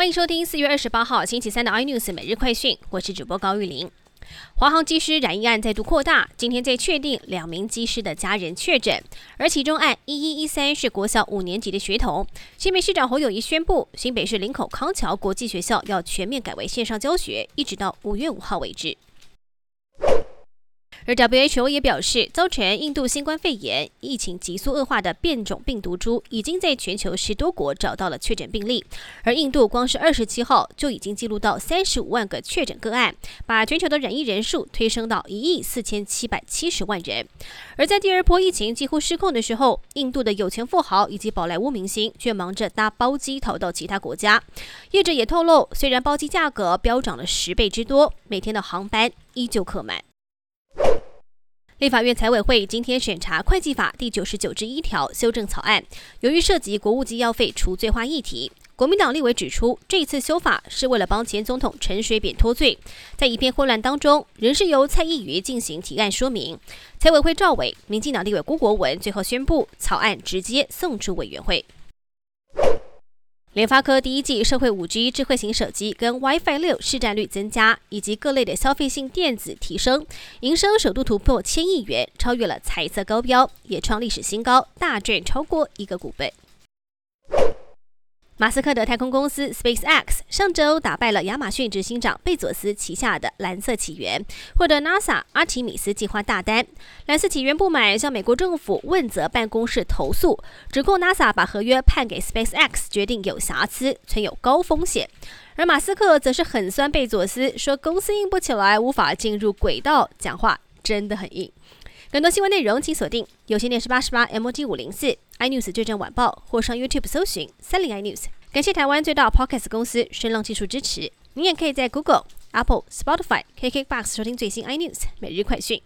欢迎收听四月二十八号星期三的 iNews 每日快讯，我是主播高玉林。华航机师染疫案再度扩大，今天再确定两名机师的家人确诊，而其中案一一一三是国小五年级的学童。新北市长侯友谊宣布，新北市林口康桥国际学校要全面改为线上教学，一直到五月五号为止。而 WHO 也表示，造成印度新冠肺炎疫情急速恶化的变种病毒株，已经在全球十多国找到了确诊病例。而印度光是二十七号就已经记录到三十五万个确诊个案，把全球的染疫人数推升到一亿四千七百七十万人。而在第二波疫情几乎失控的时候，印度的有钱富豪以及宝莱坞明星却忙着搭包机逃到其他国家。业者也透露，虽然包机价格飙涨了十倍之多，每天的航班依旧客满。立法院财委会今天审查会计法第九十九之一条修正草案，由于涉及国务机要费除罪化议题，国民党立委指出，这一次修法是为了帮前总统陈水扁脱罪。在一片混乱当中，仍是由蔡意瑜进行提案说明。财委会赵伟、民进党立委郭国文最后宣布，草案直接送出委员会。联发科第一季社会五 G 智慧型手机跟 WiFi 六市占率增加，以及各类的消费性电子提升，营收首度突破千亿元，超越了彩色高标，也创历史新高，大赚超过一个股本。马斯克的太空公司 SpaceX 上周打败了亚马逊执行长贝佐斯旗下的蓝色起源，获得 NASA 阿提米斯计划大单。蓝色起源不满，向美国政府问责办公室投诉，指控 NASA 把合约判给 SpaceX 决定有瑕疵，存有高风险。而马斯克则是很酸贝佐斯，说公司硬不起来，无法进入轨道，讲话真的很硬。更多新闻内容请锁定有线电视八十八 MOD 五零四。iNews 最正晚报，或上 YouTube 搜寻三零 iNews。感谢台湾最大 Podcast 公司声浪技术支持。您也可以在 Google、Apple、Spotify、KKBox 收听最新 iNews 每日快讯。